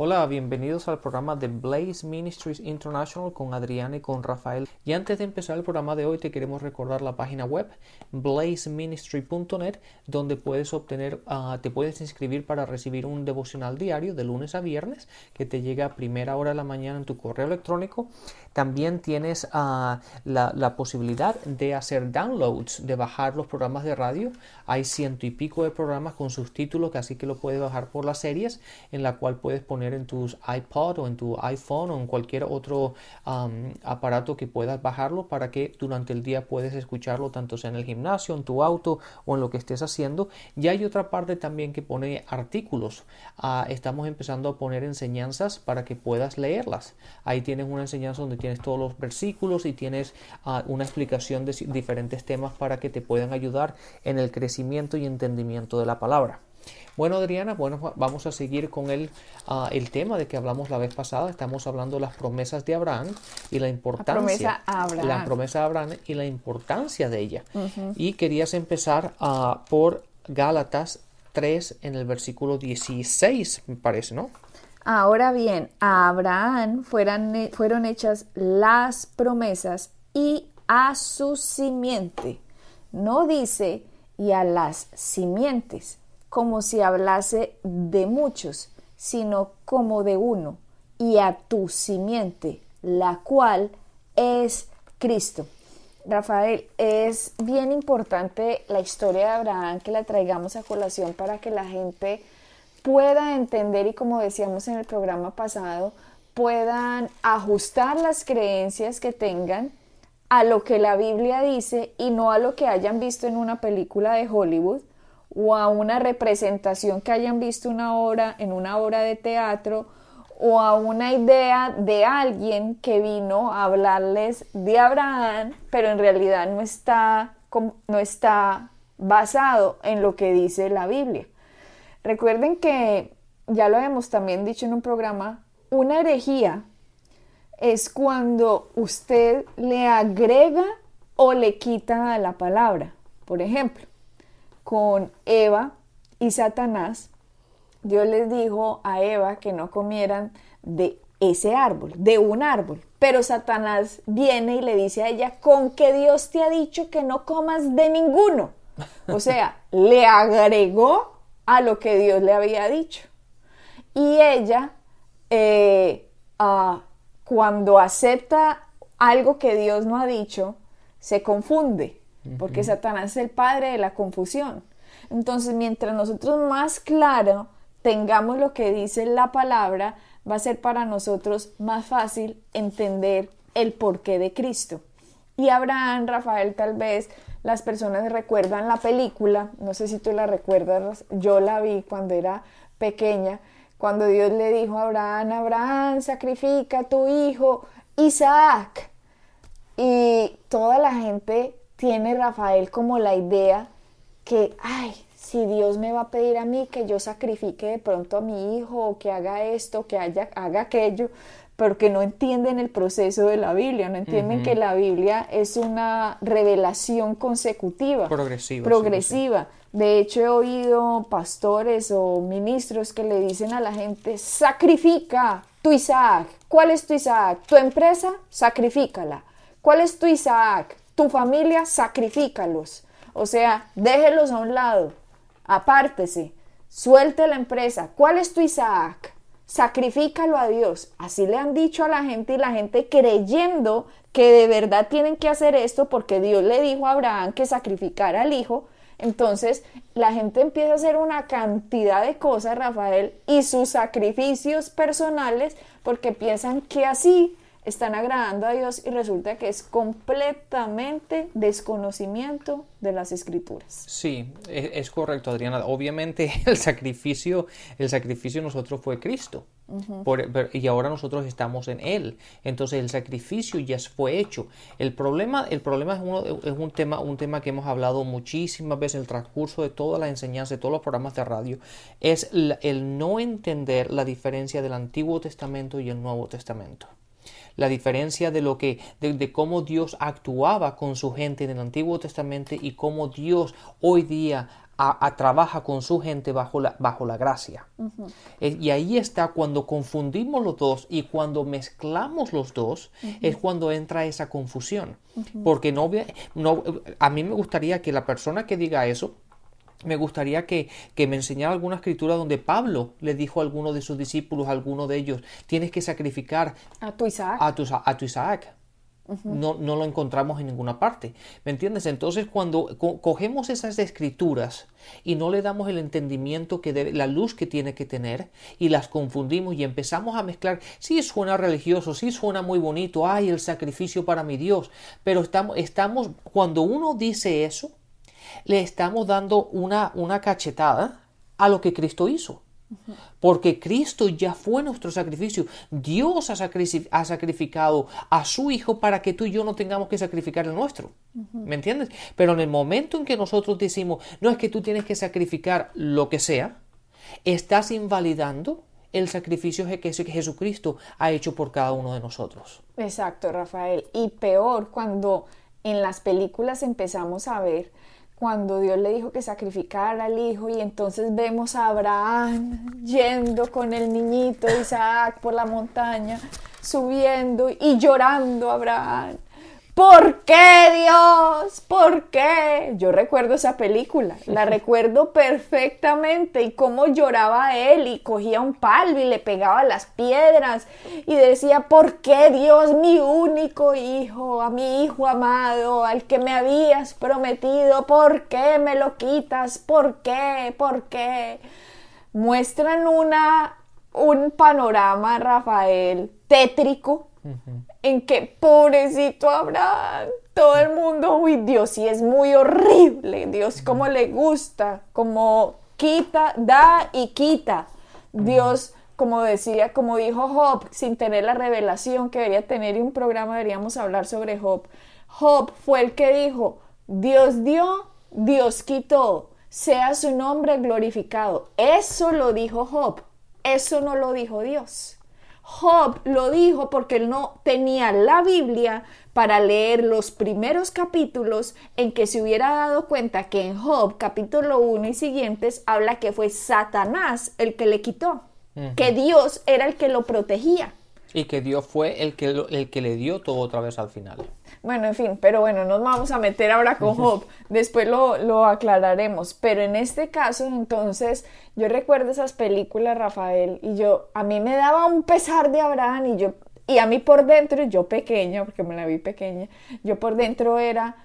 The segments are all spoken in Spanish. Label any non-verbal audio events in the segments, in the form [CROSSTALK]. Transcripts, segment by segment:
Hola, bienvenidos al programa de Blaze Ministries International con Adriana y con Rafael. Y antes de empezar el programa de hoy te queremos recordar la página web blazeministry.net donde puedes obtener, ah, te puedes inscribir para recibir un devocional diario de lunes a viernes que te llega a primera hora de la mañana en tu correo electrónico. También tienes ah, la, la posibilidad de hacer downloads, de bajar los programas de radio. Hay ciento y pico de programas con subtítulos, así que lo puedes bajar por las series en la cual puedes poner en tus iPod o en tu iPhone o en cualquier otro aparato que puedas bajarlo para que durante el día puedes escucharlo tanto sea en el gimnasio, en tu auto o en lo que estés haciendo. Y hay otra parte también que pone artículos. Ah, estamos empezando a poner enseñanzas para que puedas leerlas. Ahí tienes una enseñanza donde tienes todos los versículos y tienes ah, una explicación de diferentes temas para que te puedan ayudar en el crecimiento y entendimiento de la palabra. Bueno, Adriana, bueno, vamos a seguir con el, ah, el tema de que hablamos la vez pasada. Estamos hablando de las promesas de Abraham y la importancia. La promesa Abraham. La promesa de Abraham y la importancia de ella. Y querías empezar uh, por Gálatas 3 en el versículo 16, me parece, ¿no? Ahora bien, a Abraham fueran, fueron hechas las promesas y a su simiente. No dice y a las simientes, como si hablase de muchos, sino como de uno, y a tu simiente, la cual es Cristo. Rafael, es bien importante la historia de Abraham que la traigamos a colación para que la gente pueda entender y como decíamos en el programa pasado, puedan ajustar las creencias que tengan a lo que la Biblia dice y no a lo que hayan visto en una película de Hollywood o a una representación que hayan visto una obra en una obra de teatro o a una idea de alguien que vino a hablarles de Abraham, pero en realidad no está, no está basado en lo que dice la Biblia. Recuerden que, ya lo hemos también dicho en un programa, una herejía es cuando usted le agrega o le quita a la palabra. Por ejemplo, con Eva y Satanás, Dios les dijo a Eva que no comieran de ese árbol, de un árbol. Pero Satanás viene y le dice a ella, con que Dios te ha dicho que no comas de ninguno. [LAUGHS] O sea, le agregó a lo que Dios le había dicho. Y ella, eh, ah, cuando acepta algo que Dios no ha dicho, se confunde porque Satanás es el padre de la confusión. Entonces, mientras nosotros más claro tengamos lo que dice la palabra, va a ser para nosotros más fácil entender el porqué de Cristo. Y Abraham, Rafael, tal vez las personas recuerdan la película, no sé si tú la recuerdas, yo la vi cuando era pequeña, cuando Dios le dijo a Abraham, Abraham, sacrifica a tu hijo Isaac. Y toda la gente tiene Rafael como la idea que, ay, si Dios me va a pedir a mí que yo sacrifique de pronto a mi hijo o que haga esto, que haya, haga aquello, pero que no entienden el proceso de la Biblia, no entienden que la Biblia es una revelación consecutiva, progresiva. progresiva. De hecho, he oído pastores o ministros que le dicen a la gente, sacrifica tu Isaac. ¿Cuál es tu Isaac? ¿Tu empresa? Sacrifícala. ¿Cuál es tu Isaac? Tu familia, sacrifícalos. O sea, déjelos a un lado, apártese, suelte la empresa. ¿Cuál es tu Isaac? Sacrifícalo a Dios. Así le han dicho a la gente y la gente creyendo que de verdad tienen que hacer esto porque Dios le dijo a Abraham que sacrificara al hijo. Entonces la gente empieza a hacer una cantidad de cosas, Rafael, y sus sacrificios personales porque piensan que así están agradando a Dios y resulta que es completamente desconocimiento de las escrituras. Sí, e, es, correcto, Adriana. Obviamente [LAUGHS] el sacrificio, el sacrificio nosotros fue Cristo. y ahora nosotros estamos en Él. Entonces el sacrificio ya fue hecho. El problema, el problema es, uno, es un, tema, un tema que hemos hablado muchísimas veces en el transcurso de toda la enseñanza, de todos los programas de radio, es el no entender la diferencia del Antiguo Testamento y el Nuevo Testamento. La diferencia de lo que de, cómo Dios actuaba con su gente en el Antiguo Testamento y cómo Dios hoy día trabaja con su gente bajo la, bajo la gracia. Eh, y ahí está cuando confundimos los dos y cuando mezclamos los dos es cuando entra esa confusión. Porque no, no, a mí me gustaría que la persona que diga eso me gustaría que, me enseñara alguna escritura donde Pablo le dijo a alguno de sus discípulos, a alguno de ellos, tienes que sacrificar a tu Isaac. A tu, a tu Isaac. no, no, lo encontramos en ninguna parte. ¿Me entiendes? Entonces, cuando cogemos esas escrituras y no le damos el entendimiento que debe, la luz que tiene que tener, y las confundimos y empezamos a mezclar, sí suena religioso, sí suena muy bonito, ay, el sacrificio para mi Dios, pero estamos, estamos, cuando uno dice eso, le estamos dando una, una cachetada a lo que Cristo hizo. Porque Cristo ya fue nuestro sacrificio. Dios ha, sacrificado a su Hijo para que tú y yo no tengamos que sacrificar el nuestro. ¿Me entiendes? Pero en el momento en que nosotros decimos, no es que tú tienes que sacrificar lo que sea, estás invalidando el sacrificio que Jesucristo ha hecho por cada uno de nosotros. Exacto, Rafael. Y peor cuando en las películas empezamos a ver cuando Dios le dijo que sacrificara al hijo y entonces vemos a Abraham yendo con el niñito Isaac por la montaña, subiendo y llorando Abraham. ¿Por qué Dios? ¿Por qué? Yo recuerdo esa película, la [LAUGHS] recuerdo perfectamente y cómo lloraba él y cogía un palo y le pegaba las piedras y decía, ¿por qué Dios, mi único hijo, a mi hijo amado, al que me habías prometido, ¿por qué me lo quitas? ¿Por qué? ¿Por qué? Muestran una, un panorama, Rafael, tétrico en que pobrecito Abraham, todo el mundo, uy, Dios sí es muy horrible, Dios como le gusta, como quita, da y quita. Dios, como decía, como dijo Job, sin tener la revelación que debería tener y un programa deberíamos hablar sobre Job. Job fue el que dijo, Dios dio, Dios quitó, sea su nombre glorificado. Eso lo dijo Job, eso no lo dijo Dios. Job lo dijo porque él no tenía la Biblia para leer los primeros capítulos en que se hubiera dado cuenta que en Job capítulo 1 y siguientes habla que fue Satanás el que le quitó, que Dios era el que lo protegía. Y que Dios fue el que, el que le dio todo otra vez al final. Bueno, en fin, pero bueno, nos vamos a meter ahora con Job, después lo, lo, aclararemos, pero en este caso entonces yo recuerdo esas películas, Rafael, y yo, a mí me daba un pesar de Abraham y yo, y a mí por dentro, yo pequeña, porque me la vi pequeña, yo por dentro era,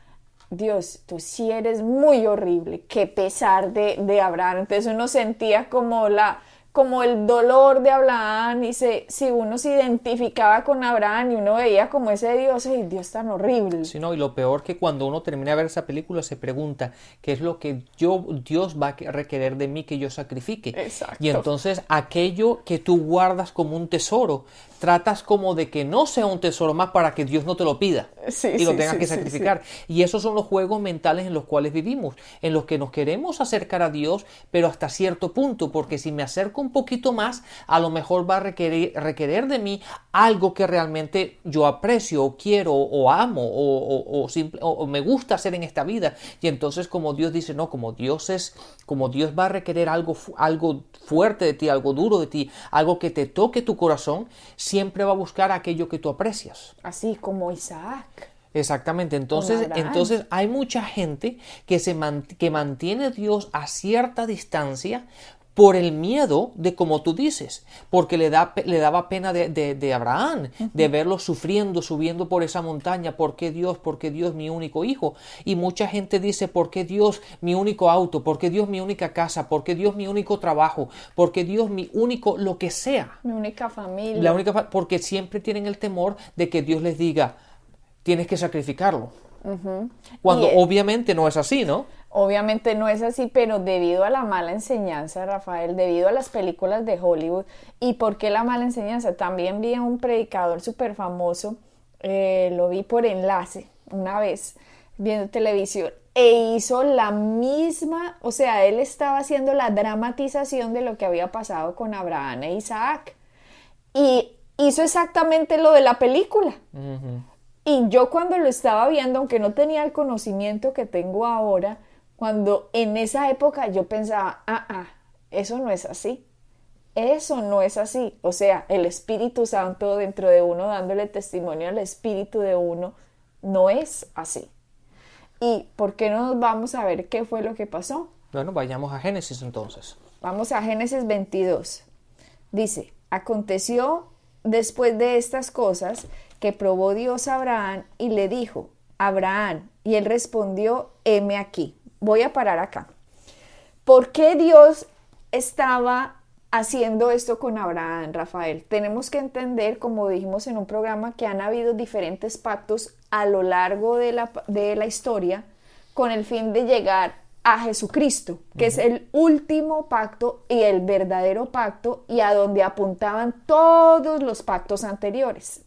Dios, tú sí eres muy horrible, qué pesar de, de Abraham, entonces uno sentía como la como el dolor de Abraham y se, si uno se identificaba con Abraham y uno veía como ese Dios, ¡ay, Dios tan horrible! Sí, no, y lo peor que cuando uno termina de ver esa película se pregunta qué es lo que yo, Dios va a requerer de mí que yo sacrifique. Exacto. Y entonces aquello que tú guardas como un tesoro, tratas como de que no sea un tesoro más para que Dios no te lo pida y lo tengas que sacrificar. Y esos son los juegos mentales en los cuales vivimos, en los que nos queremos acercar a Dios, pero hasta cierto punto, porque si me acerco un poquito más, a lo mejor va a requerir, requerir de mí algo que realmente yo aprecio o quiero o amo o, o, me gusta hacer en esta vida. Y entonces como Dios dice, no, como Dios es, como Dios va a requerir algo, algo fuerte de ti, algo duro de ti, algo que te toque tu corazón, siempre va a buscar aquello que tú aprecias. Así como Isaac. Exactamente, entonces, entonces hay mucha gente que, se que mantiene a Dios a cierta distancia por el miedo de como tú dices, porque le, da, le daba pena de, de, Abraham, de verlo sufriendo, subiendo por esa montaña, ¿por qué Dios? ¿Por qué Dios mi único hijo? Y mucha gente dice, ¿por qué Dios mi único auto? ¿Por qué Dios mi única casa? ¿Por qué Dios mi único trabajo? ¿Por qué Dios mi único lo que sea? Mi única familia. La única, porque siempre tienen el temor de que Dios les diga, tienes que sacrificarlo. Cuando obviamente no es así, ¿no? Obviamente no es así, pero debido a la mala enseñanza, Rafael, debido a las películas de Hollywood, ¿y por qué la mala enseñanza? También vi a un predicador súper famoso, eh, lo vi por enlace una vez viendo televisión, e hizo la misma, o sea, él estaba haciendo la dramatización de lo que había pasado con Abraham e Isaac. Y hizo exactamente lo de la película. Y yo cuando lo estaba viendo, aunque no tenía el conocimiento que tengo ahora, cuando en esa época yo pensaba, ah, ah, eso no es así. Eso no es así. O sea, el Espíritu Santo dentro de uno dándole testimonio al Espíritu de uno, no es así. ¿Y por qué no nos vamos a ver qué fue lo que pasó? Bueno, vayamos a Génesis entonces. Vamos a Génesis 22. Dice, aconteció después de estas cosas que probó Dios a Abraham y le dijo, Abraham, y él respondió, heme aquí. Voy a parar acá. ¿Por qué Dios estaba haciendo esto con Abraham, Rafael? Tenemos que entender, como dijimos en un programa, que han habido diferentes pactos a lo largo de la, de la historia con el fin de llegar a Jesucristo, que es el último pacto y el verdadero pacto y a donde apuntaban todos los pactos anteriores.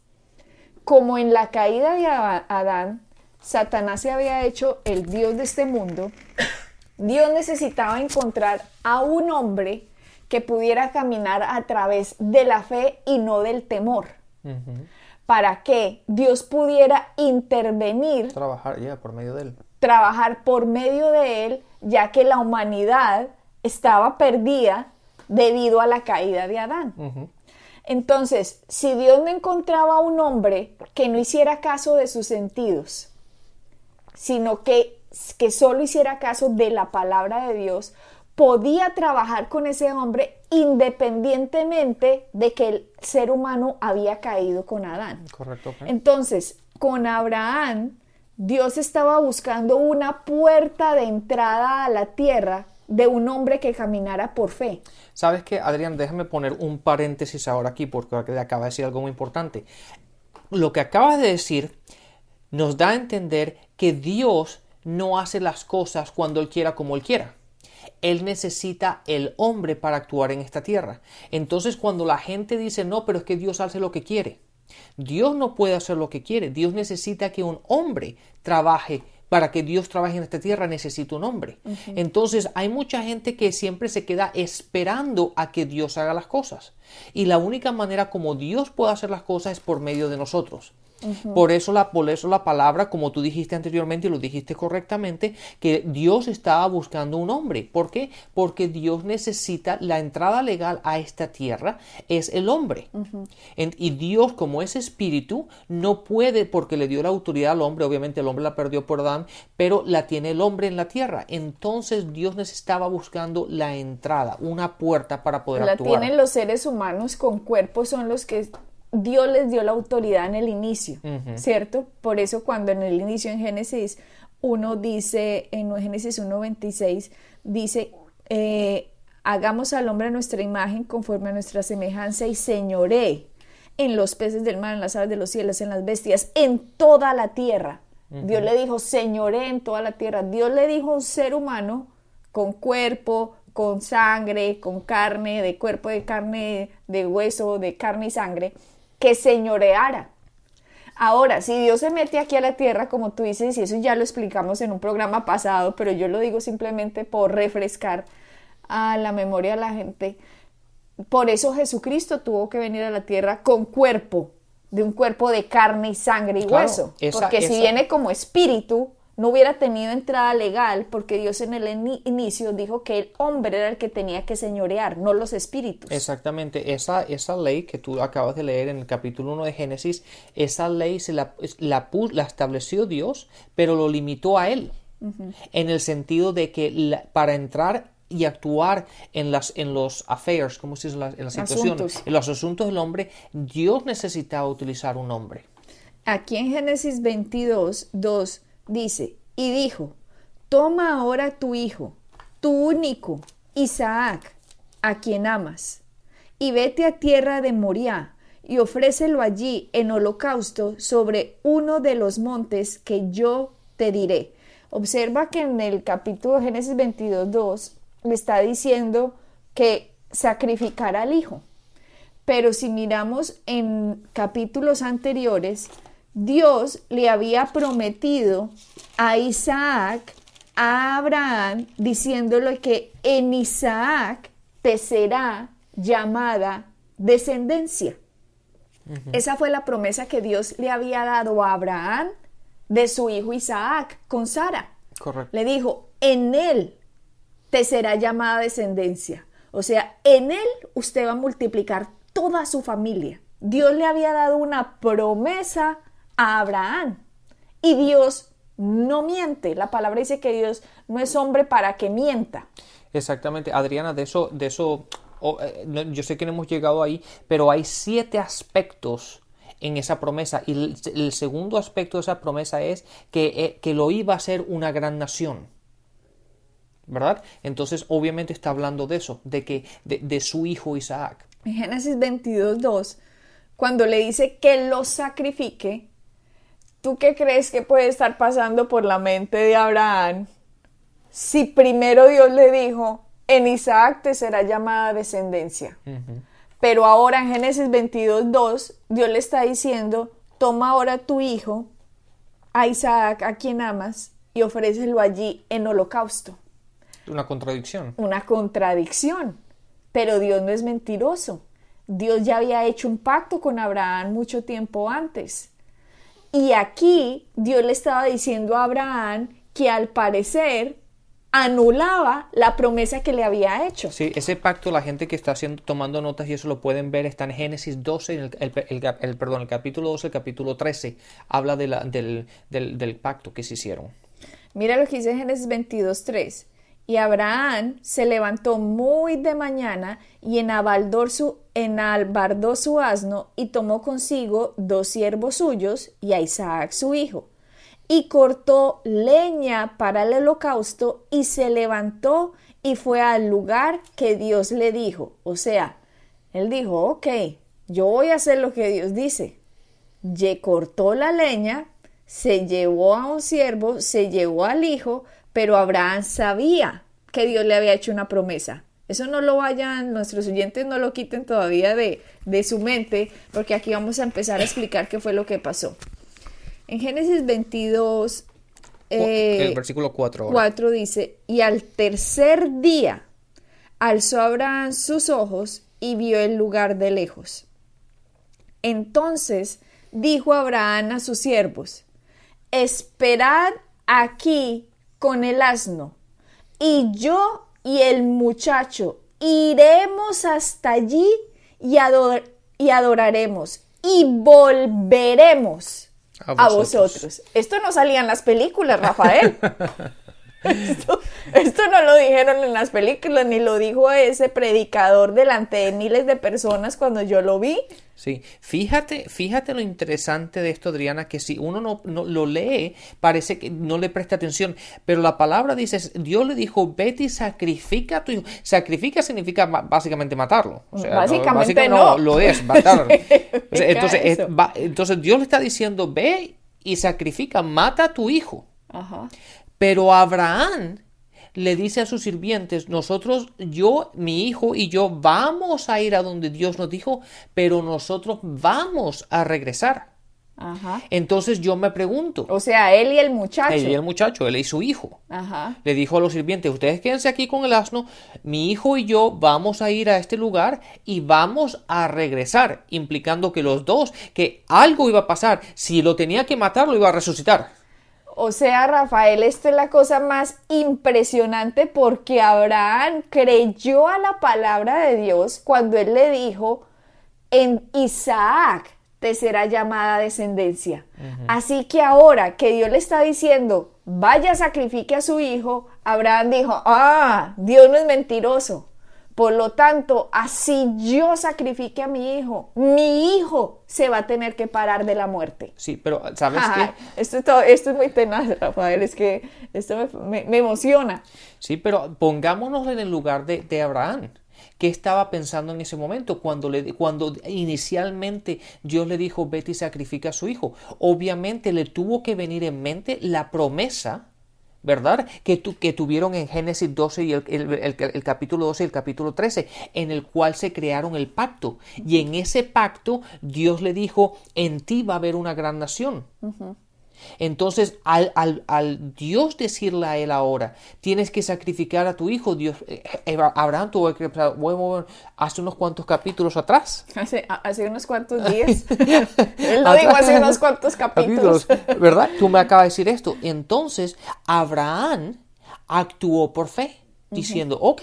Como en la caída de Adán, Satanás se había hecho el Dios de este mundo, Dios necesitaba encontrar a un hombre que pudiera caminar a través de la fe y no del temor. Para que Dios pudiera intervenir. Trabajar ya por medio de él. Trabajar por medio de él, ya que la humanidad estaba perdida debido a la caída de Adán. Entonces, si Dios no encontraba a un hombre que no hiciera caso de sus sentidos, sino que, que solo hiciera caso de la palabra de Dios, podía trabajar con ese hombre independientemente de que el ser humano había caído con Adán. Correcto. Entonces, con Abraham, Dios estaba buscando una puerta de entrada a la tierra de un hombre que caminara por fe. ¿Sabes qué, Adrián? Déjame poner un paréntesis ahora aquí porque acaba de decir algo muy importante. Lo que acabas de decir nos da a entender que Dios no hace las cosas cuando Él quiera como Él quiera. Él necesita el hombre para actuar en esta tierra. Entonces cuando la gente dice, no, pero es que Dios hace lo que quiere. Dios no puede hacer lo que quiere. Dios necesita que un hombre trabaje. Para que Dios trabaje en esta tierra necesita un hombre. Entonces hay mucha gente que siempre se queda esperando a que Dios haga las cosas. Y la única manera como Dios puede hacer las cosas es por medio de nosotros. Por eso, la, por eso la palabra, como tú dijiste anteriormente y lo dijiste correctamente, que Dios estaba buscando un hombre. ¿Por qué? Porque Dios necesita la entrada legal a esta tierra, es el hombre. y Dios, como es espíritu, no puede, porque le dio la autoridad al hombre, obviamente el hombre la perdió por Adán, pero la tiene el hombre en la tierra. Entonces Dios necesitaba buscando la entrada, una puerta para poder actuar. La tienen los seres humanos con cuerpos, son los que Dios les dio la autoridad en el inicio, ¿cierto? Por eso cuando en el inicio en Génesis 1 dice, en Génesis 1.26, dice, eh, hagamos al hombre a nuestra imagen conforme a nuestra semejanza y señoré en los peces del mar, en las aves de los cielos, en las bestias, en toda la tierra. Dios le dijo, señoré en toda la tierra. Dios le dijo a un ser humano con cuerpo, con sangre, con carne, de cuerpo, de carne, de hueso, de carne y sangre, que señoreara. Ahora, si Dios se mete aquí a la tierra, como tú dices, y eso ya lo explicamos en un programa pasado, pero yo lo digo simplemente por refrescar a la memoria de la gente, por eso Jesucristo tuvo que venir a la tierra con cuerpo, de un cuerpo de carne y sangre y hueso. porque si viene como espíritu, no hubiera tenido entrada legal porque Dios en el inicio dijo que el hombre era el que tenía que señorear, no los espíritus. Exactamente, esa, esa ley que tú acabas de leer en el capítulo 1 de Génesis, esa ley se la, la, la estableció Dios, pero lo limitó a él, en el sentido de que para entrar y actuar en, las, en los affairs, como se dice? En las situaciones, en los asuntos del hombre, Dios necesitaba utilizar un hombre. Aquí en Génesis 22, 2 dice, y dijo, toma ahora tu hijo, tu único, Isaac, a quien amas, y vete a tierra de Moriah, y ofrécelo allí en holocausto sobre uno de los montes que yo te diré. Observa que en el capítulo Génesis 22, 2 le está diciendo que sacrificará al hijo. Pero si miramos en capítulos anteriores, Dios le había prometido a Isaac, a Abraham, diciéndole que en Isaac te será llamada descendencia. Esa fue la promesa que Dios le había dado a Abraham de su hijo Isaac con Sara. Correcto. Le dijo, en él te será llamada descendencia. O sea, en él usted va a multiplicar toda su familia. Dios le había dado una promesa a Abraham. Y Dios no miente. La palabra dice que Dios no es hombre para que mienta. Exactamente, Adriana, de eso, de eso, oh, eh, yo sé que no hemos llegado ahí, pero hay siete aspectos en esa promesa y el, el segundo aspecto de esa promesa es que, eh, que lo iba a ser una gran nación. ¿Verdad? Entonces, obviamente está hablando de eso, de que de, de su hijo Isaac. En Génesis 22, 2, cuando le dice que lo sacrifique, ¿tú qué crees que puede estar pasando por la mente de Abraham si primero Dios le dijo, en Isaac te será llamada descendencia? Pero ahora en Génesis 22, 2, Dios le está diciendo, toma ahora tu hijo, a Isaac, a quien amas, y ofrécelo allí en holocausto. Una contradicción. Una contradicción. Pero Dios no es mentiroso. Dios ya había hecho un pacto con Abraham mucho tiempo antes. Y aquí Dios le estaba diciendo a Abraham que al parecer anulaba la promesa que le había hecho. Sí, ese pacto, la gente que está haciendo, tomando notas y eso lo pueden ver, está en Génesis 12, en el, el- el- el- perdón, el capítulo 12, el capítulo 13, habla de la- del, del- del pacto que se hicieron. Mira lo que dice Génesis 22.3. Y Abraham se levantó muy de mañana y enabaldó su, enalbardó su asno y tomó consigo dos siervos suyos y a Isaac su hijo. Y cortó leña para el holocausto y se levantó y fue al lugar que Dios le dijo. O sea, él dijo, ok, yo voy a hacer lo que Dios dice. Ye cortó la leña, se llevó a un siervo, se llevó al hijo, pero Abraham sabía que Dios le había hecho una promesa. Eso no lo vayan, nuestros oyentes no lo quiten todavía de, de su mente, porque aquí vamos a empezar a explicar qué fue lo que pasó. En Génesis 22, eh, el versículo 4 ahora. 4 dice, y al tercer día alzó Abraham sus ojos y vio el lugar de lejos. Entonces dijo Abraham a sus siervos, esperad aquí con el asno, y yo y el muchacho iremos hasta allí y, ador- y adoraremos y volveremos A a vosotros. vosotros. Esto no salía en las películas, Rafael. [LAUGHS] Esto, esto no lo dijeron en las películas, ni lo dijo ese predicador delante de miles de personas cuando yo lo vi. Sí, fíjate, fíjate lo interesante de esto, Adriana, que si uno no, no lo lee, parece que no le presta atención, pero la palabra dice, Dios le dijo, vete y sacrifica a tu hijo. Sacrifica significa básicamente matarlo. O sea, Básicamente básica- no. Lo es, matar. [LAUGHS] O sea, Significa entonces, es- va- entonces Dios le está diciendo, ve y sacrifica, mata a tu hijo. Ajá. Pero Abraham le dice a sus sirvientes, nosotros, yo, mi hijo y yo vamos a ir a donde Dios nos dijo, pero nosotros vamos a regresar. Ajá. Entonces yo me pregunto, O sea, él y el muchacho. él y el muchacho, él y su hijo, Ajá. le dijo a los sirvientes, ustedes quédense aquí con el asno, mi hijo y yo vamos a ir a este lugar y vamos a regresar, implicando que los dos, que algo iba a pasar, si lo tenía que matar, lo iba a resucitar. O sea, Rafael, esto es la cosa más impresionante porque Abraham creyó a la palabra de Dios cuando él le dijo, en Isaac te será llamada descendencia. Así que ahora que Dios le está diciendo, vaya, sacrifique a su hijo, Abraham dijo, ah, Dios no es mentiroso. Por lo tanto, así yo sacrifique a mi hijo, mi hijo se va a tener que parar de la muerte. Sí, pero ¿sabes Ajá, qué? esto, es todo- esto es muy tenaz, Rafael, es que esto me, emociona. Sí, pero pongámonos en el lugar de, de Abraham. ¿Qué estaba pensando en ese momento cuando, le, cuando inicialmente Dios le dijo, vete y sacrifica a su hijo? Obviamente le tuvo que venir en mente la promesa, ¿verdad? Que, tu- que tuvieron en Génesis 12 y el, el- capítulo 12 y el capítulo 13, en el cual se crearon el pacto. Y en ese pacto Dios le dijo, en ti va a haber una gran nación. Entonces, al, al, al, Dios decirle a él ahora, tienes que sacrificar a tu hijo, Dios, eh, eh, Abraham tuvo que hace unos cuantos capítulos atrás. Hace, hace unos cuantos días. [LAUGHS] él lo dijo hace unos cuantos capítulos. ¿Verdad? Tú me acabas de decir esto. Entonces, Abraham actuó por fe, diciendo, ok,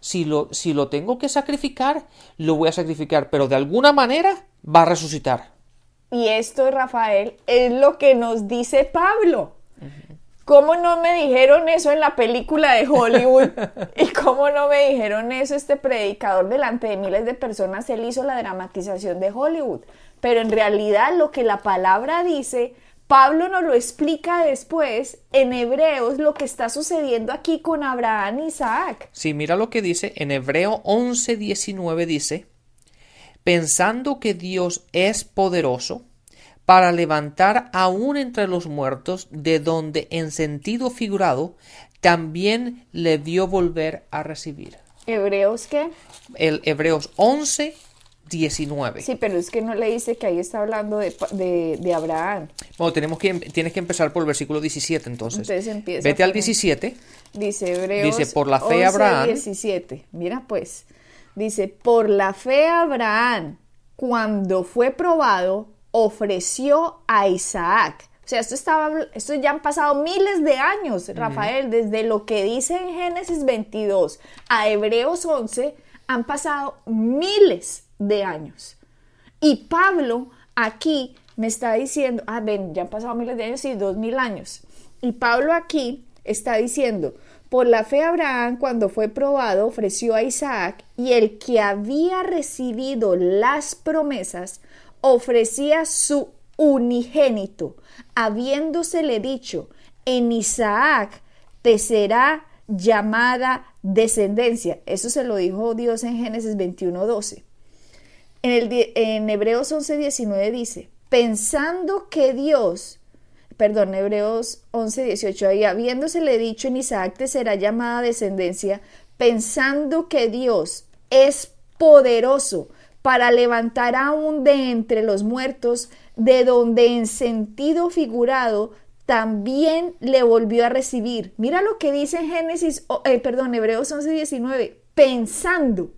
si lo, si lo tengo que sacrificar, lo voy a sacrificar, pero de alguna manera va a resucitar. Y esto, Rafael, es lo que nos dice Pablo. ¿Cómo no me dijeron eso en la película de Hollywood? [LAUGHS] ¿Y cómo no me dijeron eso este predicador delante de miles de personas? Él hizo la dramatización de Hollywood. Pero en realidad lo que la palabra dice, Pablo nos lo explica después en Hebreos lo que está sucediendo aquí con Abraham y Isaac. Sí, mira lo que dice en Hebreo 11, 19 dice, pensando que Dios es poderoso para levantar aún entre los muertos, de donde en sentido figurado también le vio volver a recibir. ¿Hebreos qué? El Hebreos 11, 19. Sí, pero es que no le dice que ahí está hablando de, Abraham. Bueno, tenemos que, tienes que empezar por el versículo 17 entonces. Entonces empieza. Vete al 17. Dice Hebreos Dice, por la fe Abraham. 17. Mira pues. Dice, por la fe Abraham cuando fue probado, ofreció a Isaac. O sea, esto, estaba, esto ya han pasado miles de años, Rafael, desde lo que dice en Génesis 22 a Hebreos 11, han pasado miles de años. Y Pablo aquí me está diciendo, ah, ven, ya han pasado miles de años y dos mil años. Y Pablo aquí está diciendo, por la fe Abraham, cuando fue probado, ofreció a Isaac, y el que había recibido las promesas, ofrecía su unigénito, habiéndosele dicho, en Isaac te será llamada descendencia. Eso se lo dijo Dios en Génesis 21:12. En, el, en Hebreos 11:19 dice, pensando que Dios perdón, Hebreos 11, 18, ahí habiéndosele dicho en Isaac te será llamada descendencia, pensando que Dios es poderoso para levantar aún de entre los muertos, de donde en sentido figurado también le volvió a recibir. Mira lo que dice en Génesis, eh, perdón, Hebreos 11, 19, pensando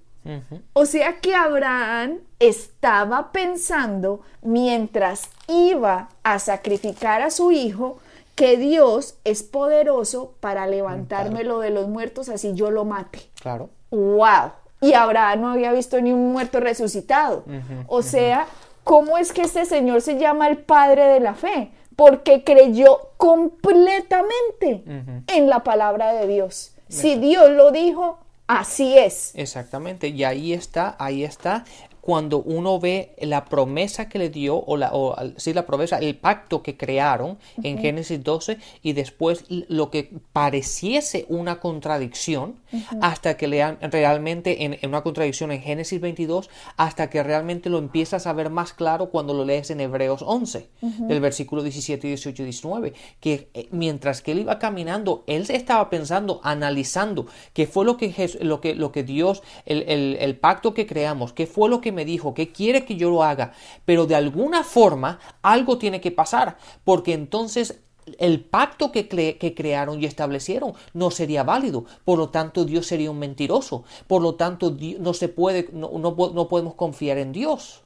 o sea que Abraham estaba pensando mientras iba a sacrificar a su hijo que Dios es poderoso para levantármelo de los muertos así yo lo mate. Claro. ¡Wow! Y Abraham no había visto ni un muerto resucitado. o sea, ¿cómo es que este señor se llama el padre de la fe? Porque creyó completamente en la palabra de Dios. Si Dios lo dijo, Así es. Exactamente. Y ahí está, ahí está cuando uno ve la promesa que le dio, o, la, o sí, la promesa, el pacto que crearon en Génesis 12 y después lo que pareciese una contradicción hasta que lean realmente en, una contradicción en Génesis 22 hasta que realmente lo empiezas a ver más claro cuando lo lees en Hebreos 11, del versículo 17, 18 y 19, que eh, mientras que él iba caminando, él estaba pensando, analizando qué fue lo que, lo que, lo que Dios, el, el, el pacto que creamos, qué fue lo que me dijo, que quiere que yo lo haga, pero de alguna forma algo tiene que pasar, porque entonces el pacto que, que, crearon y establecieron no sería válido. Por lo tanto, Dios sería un mentiroso. Por lo tanto, no se puede, no, no, podemos confiar en Dios.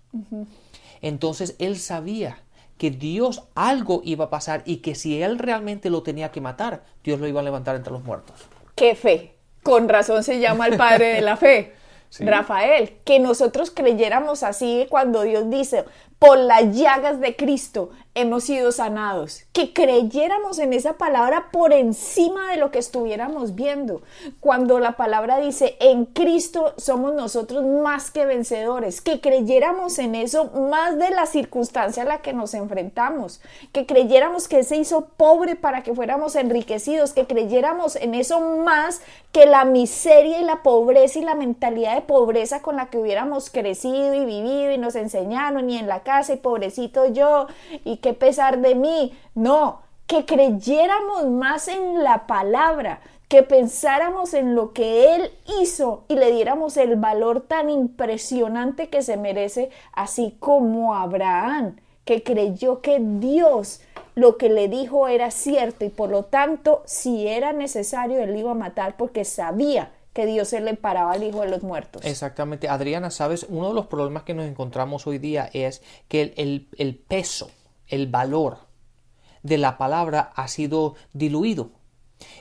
Entonces él sabía que Dios algo iba a pasar y que si él realmente lo tenía que matar, Dios lo iba a levantar entre los muertos. ¡Qué fe! Con razón se llama el padre de la fe. [LAUGHS] Rafael, que nosotros creyéramos así cuando Dios dice, por las llagas de Cristo hemos sido sanados, que creyéramos en esa palabra por encima de lo que estuviéramos viendo. Cuando la palabra dice, en Cristo somos nosotros más que vencedores, que creyéramos en eso más de la circunstancia a la que nos enfrentamos, que creyéramos que se hizo pobre para que fuéramos enriquecidos, que creyéramos en eso más que la miseria y la pobreza y la mentalidad de pobreza con la que hubiéramos crecido y vivido y nos enseñaron y en la casa y pobrecito yo y qué pesar de mí. No, que creyéramos más en la palabra, que pensáramos en lo que Él hizo y le diéramos el valor tan impresionante que se merece, así como Abraham, que creyó que Dios lo que le dijo era cierto y por lo tanto, si era necesario, él iba a matar porque sabía que Dios se le paraba al hijo de los muertos. Exactamente. Adriana, sabes, uno de los problemas que nos encontramos hoy día es que el, el, peso, el valor de la palabra ha sido diluido.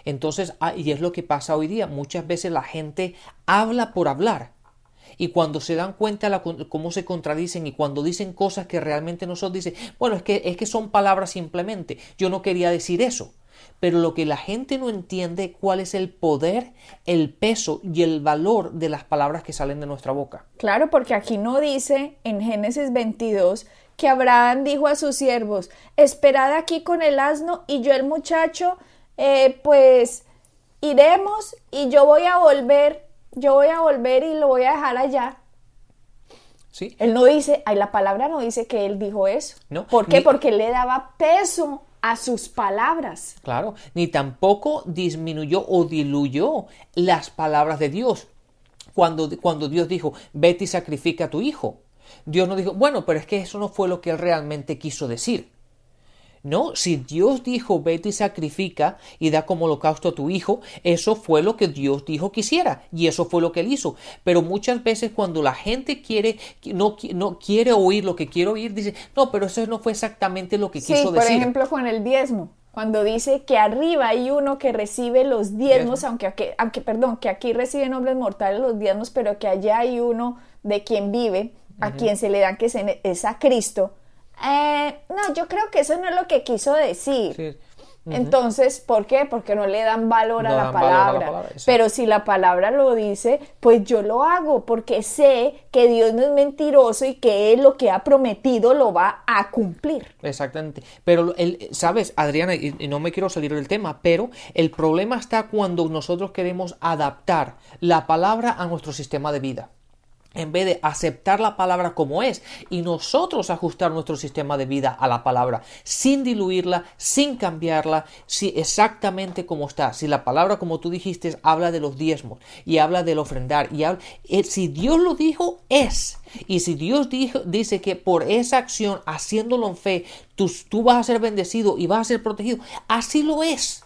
Entonces, ah, y es lo que pasa hoy día, muchas veces la gente habla por hablar. Y cuando se dan cuenta cómo se contradicen y cuando dicen cosas que realmente no son, dicen, bueno, es que, es que son palabras simplemente. Yo no quería decir eso pero lo que la gente no entiende cuál es el poder, el peso y el valor de las palabras que salen de nuestra boca. Claro, porque aquí no dice en Génesis 22 que Abraham dijo a sus siervos, esperad aquí con el asno y yo el muchacho, eh, pues iremos y yo voy a volver, yo voy a volver y lo voy a dejar allá. ¿Sí? Él no dice, ay, la palabra no dice que él dijo eso. No, ¿Por qué? ni- Porque le daba peso a sus palabras. Claro, ni tampoco disminuyó o diluyó las palabras de Dios. Cuando, cuando Dios dijo, vete y sacrifica a tu hijo. Dios no dijo, bueno, pero es que eso no fue lo que él realmente quiso decir. No, si Dios dijo, vete y sacrifica y da como holocausto a tu hijo, eso fue lo que Dios dijo que hiciera y eso fue lo que él hizo. Pero muchas veces cuando la gente quiere, no, no quiere oír lo que quiere oír, dice, no, pero eso no fue exactamente lo que Sí, quiso por decir. ejemplo, con el diezmo. Cuando dice que arriba hay uno que recibe los diezmos, aunque, aquí- aunque, perdón, que aquí reciben hombres mortales los diezmos, pero que allá hay uno de quien vive, a quien se le dan que se- es a Cristo. Eh, no, yo creo que eso no es lo que quiso decir. Sí. Entonces, ¿por qué? Porque no le dan valor, a, la dan valor a la palabra. Pero si la palabra lo dice, pues yo lo hago porque sé que Dios no es mentiroso y que Él lo que ha prometido lo va a cumplir. Exactamente. Pero, el, ¿sabes, Adriana? Y, y no me quiero salir del tema, pero el problema está cuando nosotros queremos adaptar la palabra a nuestro sistema de vida. En vez de aceptar la palabra como es y nosotros ajustar nuestro sistema de vida a la palabra sin diluirla, sin cambiarla, si exactamente como está. Si la palabra, como tú dijiste, habla de los diezmos y habla del ofrendar y habla, eh, si Dios lo dijo, es. Y si Dios dijo, dice que por esa acción, haciéndolo en fe, tú, tú vas a ser bendecido y vas a ser protegido, así lo es.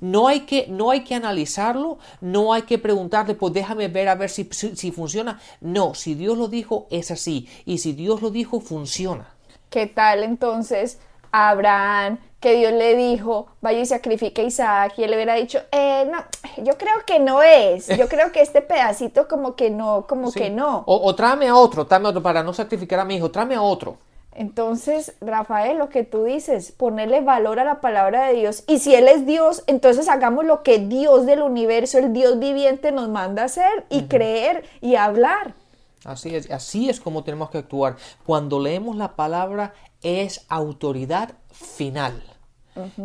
No hay que, no hay que analizarlo, no hay que preguntarle, pues déjame ver a ver si, si, si funciona. No, si Dios lo dijo, es así. Y si Dios lo dijo, funciona. ¿Qué tal entonces Abraham que Dios le dijo, vaya y sacrifique a Isaac? Y él le hubiera dicho, eh, no, yo creo que no es. Yo [LAUGHS] creo que este pedacito como que no, como Sí. que no. O, o tráeme a otro, tráeme a otro para no sacrificar a mi hijo, tráeme a otro. Entonces, Rafael, lo que tú dices, ponerle valor a la palabra de Dios. Y si Él es Dios, entonces hagamos lo que Dios del universo, el Dios viviente, nos manda hacer y creer y hablar. Así es, así es como tenemos que actuar. Cuando leemos la palabra es autoridad final,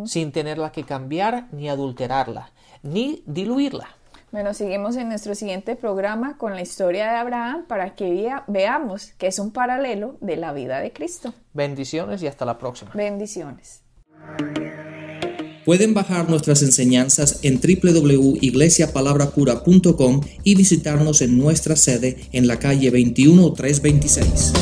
sin tenerla que cambiar ni adulterarla, ni diluirla. Bueno, seguimos en nuestro siguiente programa con la historia de Abraham para que vea- veamos que es un paralelo de la vida de Cristo. Bendiciones y hasta la próxima. Bendiciones. Pueden bajar nuestras enseñanzas en www.iglesiapalabrapura.com y visitarnos en nuestra sede en la calle 21326.